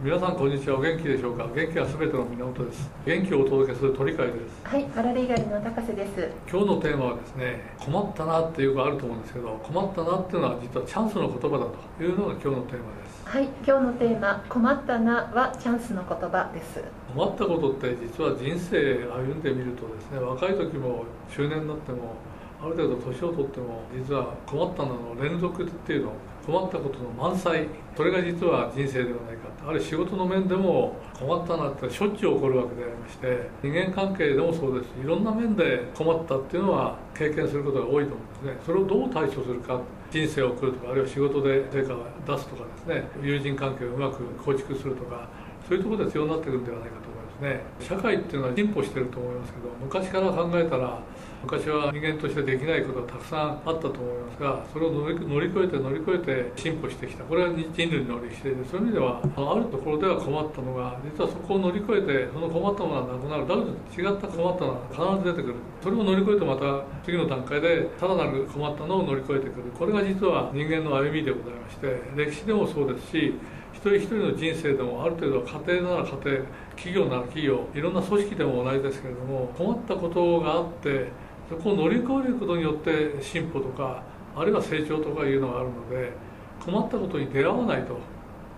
皆さんこんにちは。お元気でしょうか？元気はすべての源です。元気をお届けする鳥飼です。はいパラリーガルの高瀬です。今日のテーマはですね困ったなっていうのがあると思うんですけど困ったなっていうのは実はチャンスの言葉だというのが今日のテーマです。はい今日のテーマ困ったなはチャンスの言葉です。困ったことって実は人生歩んでみるとですね若い時も中年になってもある程度年を取っても実は困ったのの連続っていうの困ったことの満載。それが実は人生ではないか。ある仕事の面でも困ったなってしょっちゅう起こるわけでありまして人間関係でもそうです。いろんな面で困ったっていうのは経験することが多いと思うんですねそれをどう対処するか人生を送るとかあるいは仕事で成果を出すとかですね。友人関係をうまく構築するとかそういうところで必要になってくるんではないかと思いますね。社会っていうのは進歩してると思いますけど昔から考えたら昔は人間としてできないことがたくさんあったと思いますがそれを乗り越えて乗り越えて進歩してきた。これは人類の歴史でそういう意味ではあるところでは困ったのが実はそこを乗り越えてその困ったものがなくなる。だけど違った困ったのが必ず出てくる。それを乗り越えてまた次の段階でさらなる困ったのを乗り越えてくる。これが実は人間の歩みでございまして歴史でもそうですし一人一人の人生でもある程度家庭なら家庭企業なら企業いろんな組織でも同じですけれども困ったことがあってそこを乗り越えることによって進歩とかあるいは成長とかいうのがあるので困ったことに出会わないと。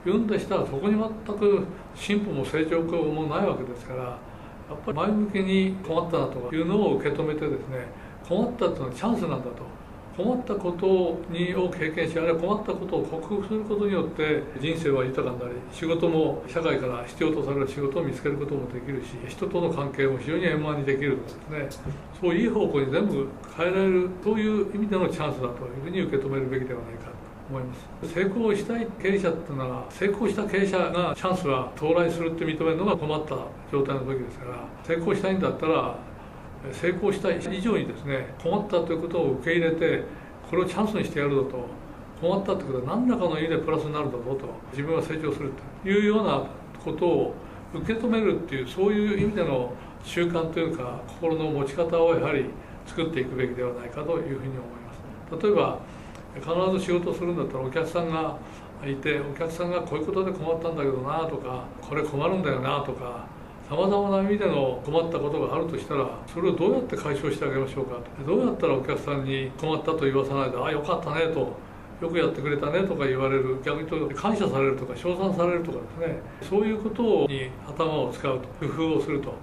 いうんでしたらそこに全く進歩も成長もないわけですからやっぱり前向きに困ったなとかいうのを受け止めてですね困ったというのはチャンスなんだと。困ったことにを経験しあるいは困ったことを克服することによって人生は豊かになり仕事も社会から必要とされる仕事を見つけることもできるし人との関係も非常に円満にできるとですねそういい方向に全部変えられるそういう意味でのチャンスだというふうに受け止めるべきではないかと思います。成功したい経営者っていうのは成功した経営者がチャンスは到来するって認めるのが困った状態の時ですから成功したいんだったら成功した以上にですね困ったということを受け入れてこれをチャンスにしてやるぞと。困ったということは何らかの意味でプラスになるだろうと。自分は成長するというようなことを受け止めるっていうそういう意味での習慣というか心の持ち方をやはり作っていくべきではないかというふうに思います。例えば必ず仕事するんだったらお客さんがいてお客さんがこういうことで困ったんだけどなとかこれ困るんだよなとかさまざまな意味での困ったことがあるとしたらそれをどうやって解消してあげましょうか？どうやったらお客さんに困ったと言わさないでああよかったねとよくやってくれたねとか言われる逆に言うと感謝されるとか称賛されるとかですね。そういうことに頭を使うと工夫をするとこ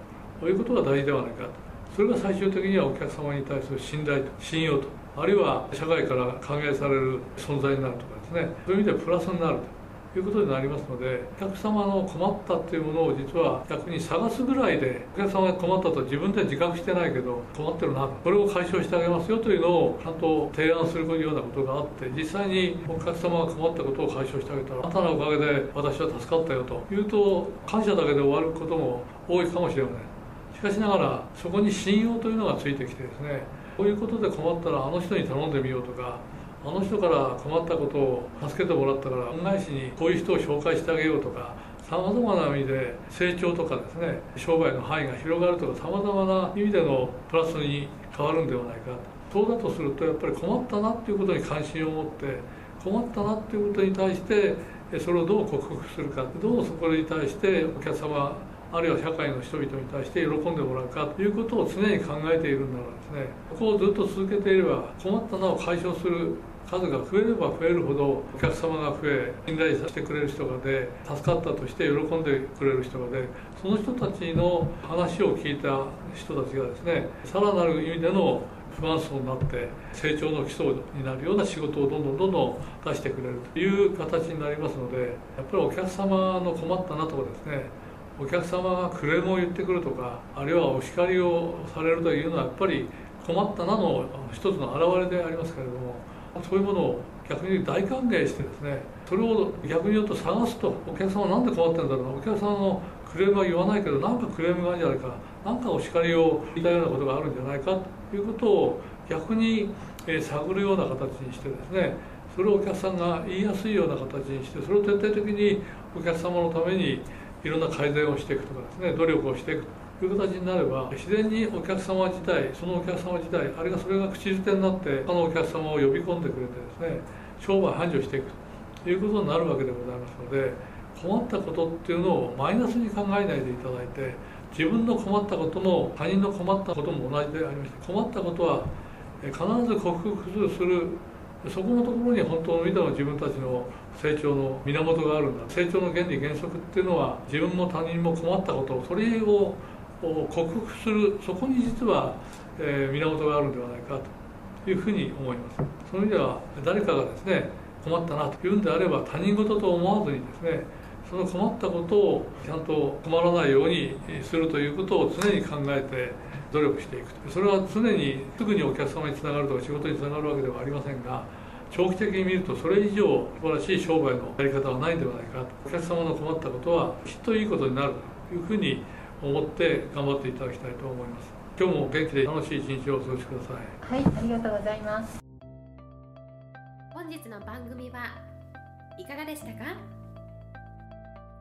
ういうことが大事ではないかと。それが最終的にはお客様に対する信頼と信用とあるいは社会から歓迎される存在になるとかですね。そういう意味でプラスになると。いうことになりますのでお客様の困ったっていうものを実は逆に探すぐらいでお客様が困ったと自分で自覚してないけど困ってるなこれを解消してあげますよというのをちゃんと提案するようなことがあって実際にお客様が困ったことを解消してあげたらあなたのおかげで私は助かったよというと感謝だけで終わることも多いかもしれません。しかしながらそこに信用というのがついてきてですねこういうことで困ったらあの人に頼んでみようとかあの人から困ったことを助けてもらったから恩返しにこういう人を紹介してあげようとかさまざまな意味で成長とかですね商売の範囲が広がるとかさまざまな意味でのプラスに変わるんではないかそうだとするとやっぱり困ったなっていうことに関心を持って困ったなっていうことに対してそれをどう克服するかどうそこに対してお客様あるいは社会の人々に対して喜んでもらうかということを常に考えているんだろうですね。ここをずっと続けていれば困ったなを解消する数が増えれば増えるほどお客様が増え信頼してくれる人がで助かったとして喜んでくれる人がでその人たちの話を聞いた人たちがですねさらなる意味での不安層になって成長の基礎になるような仕事をどんどんどんどん出してくれるという形になりますのでやっぱりお客様の困ったなとかですねお客様がクレームを言ってくるとかあるいはお叱りをされるというのはやっぱり困ったなの一つの表れでありますけれどもそういうものを逆に大歓迎してですねそれを逆に言うと探すとお客様なんで困ってるんだろうお客様のクレームは言わないけど何かクレームがあるんじゃないか何かお叱りを言いたようなことがあるんじゃないかということを逆に探るような形にしてですねそれをお客さんが言いやすいような形にしてそれを徹底的にお客様のためにいろんな改善をしていくとかですね努力をしていくという形になれば自然にお客様自体そのお客様自体あるいはそれが口づてになって他のお客様を呼び込んでくれてですね商売繁盛していくということになるわけでございますので困ったことっていうのをマイナスに考えないでいただいて自分の困ったことも他人の困ったことも同じでありまして困ったことは必ず克服するそこのところに本当の意味での自分たちの成長の源があるんだ。成長の原理原則っていうのは自分も他人も困ったことそれを克服するそこに実は、えー、源があるんではないかというふうに思います。その意味では誰かがですね困ったなというんであれば他人事と思わずにですねその困ったことをちゃんと困らないようにするということを常に考えて努力していくそれは常にすぐにお客様につながるとか仕事につながるわけではありませんが長期的に見るとそれ以上素晴らしい商売のやり方はないんではないかお客様の困ったことはきっといいことになるというふうに思って頑張っていただきたいと思います。今日も元気で楽しい一日をお過ごしください。はいありがとうございます。本日の番組はいかがでしたか？